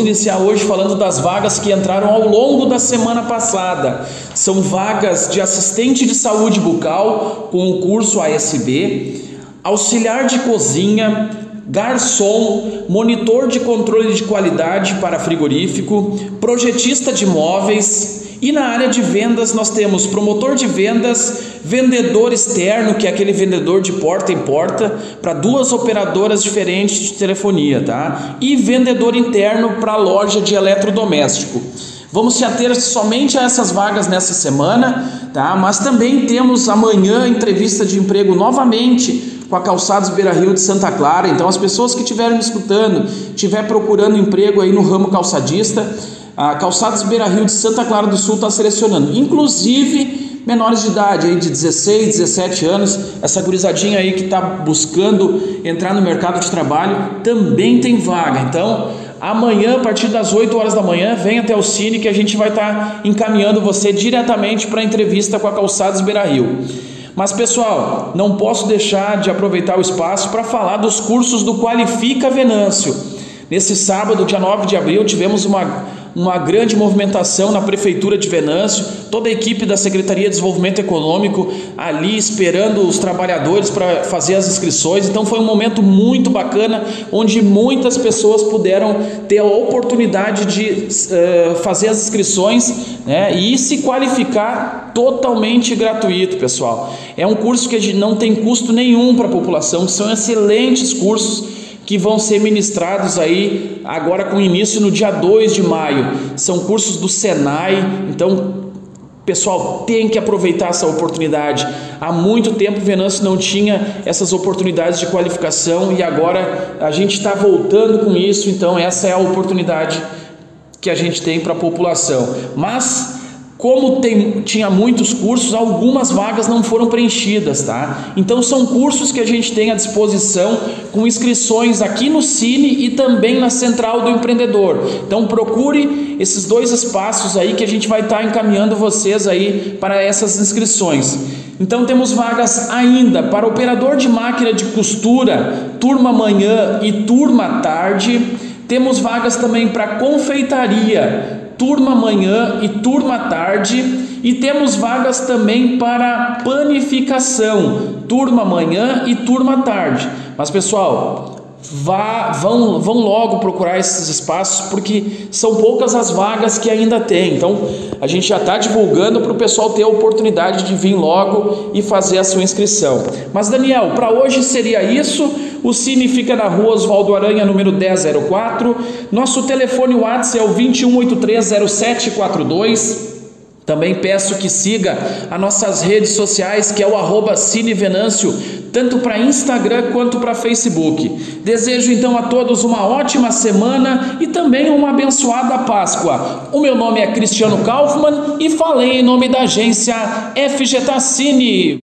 Iniciar hoje falando das vagas que entraram ao longo da semana passada. São vagas de assistente de saúde bucal com o curso ASB, auxiliar de cozinha, garçom, monitor de controle de qualidade para frigorífico, projetista de móveis, e na área de vendas nós temos promotor de vendas, vendedor externo, que é aquele vendedor de porta em porta para duas operadoras diferentes de telefonia, tá? E vendedor interno para loja de eletrodoméstico. Vamos se ater somente a essas vagas nessa semana, tá? Mas também temos amanhã entrevista de emprego novamente com a Calçados Beira Rio de Santa Clara. Então, as pessoas que estiverem me escutando, estiver procurando emprego aí no ramo calçadista, a Calçados Beira Rio de Santa Clara do Sul está selecionando, inclusive menores de idade, aí de 16, 17 anos, essa gurizadinha aí que está buscando entrar no mercado de trabalho, também tem vaga. Então, amanhã, a partir das 8 horas da manhã, vem até o Cine que a gente vai estar tá encaminhando você diretamente para a entrevista com a Calçados Beira Rio. Mas pessoal, não posso deixar de aproveitar o espaço para falar dos cursos do Qualifica Venâncio. Nesse sábado, dia 9 de abril, tivemos uma uma grande movimentação na prefeitura de Venâncio, toda a equipe da Secretaria de Desenvolvimento Econômico ali esperando os trabalhadores para fazer as inscrições. Então foi um momento muito bacana onde muitas pessoas puderam ter a oportunidade de uh, fazer as inscrições né, e se qualificar totalmente gratuito, pessoal. É um curso que não tem custo nenhum para a população, são excelentes cursos que vão ser ministrados aí agora com início no dia 2 de maio. São cursos do Senai, então Pessoal, tem que aproveitar essa oportunidade. Há muito tempo Venâncio não tinha essas oportunidades de qualificação e agora a gente está voltando com isso, então essa é a oportunidade que a gente tem para a população. Mas como tem, tinha muitos cursos, algumas vagas não foram preenchidas, tá? Então são cursos que a gente tem à disposição com inscrições aqui no Cine e também na Central do Empreendedor. Então procure esses dois espaços aí que a gente vai estar tá encaminhando vocês aí para essas inscrições. Então temos vagas ainda para operador de máquina de costura, turma manhã e turma tarde. Temos vagas também para confeitaria, turma manhã e turma tarde, e temos vagas também para panificação, turma manhã e turma tarde. Mas pessoal, vá, vão, vão logo procurar esses espaços porque são poucas as vagas que ainda tem. Então a gente já está divulgando para o pessoal ter a oportunidade de vir logo e fazer a sua inscrição. Mas Daniel, para hoje seria isso. O Cine fica na rua Oswaldo Aranha, número 1004. Nosso telefone WhatsApp é o 21830742. Também peço que siga as nossas redes sociais, que é o arroba tanto para Instagram quanto para Facebook. Desejo então a todos uma ótima semana e também uma abençoada Páscoa. O meu nome é Cristiano Kaufmann e falei em nome da agência FG Cine.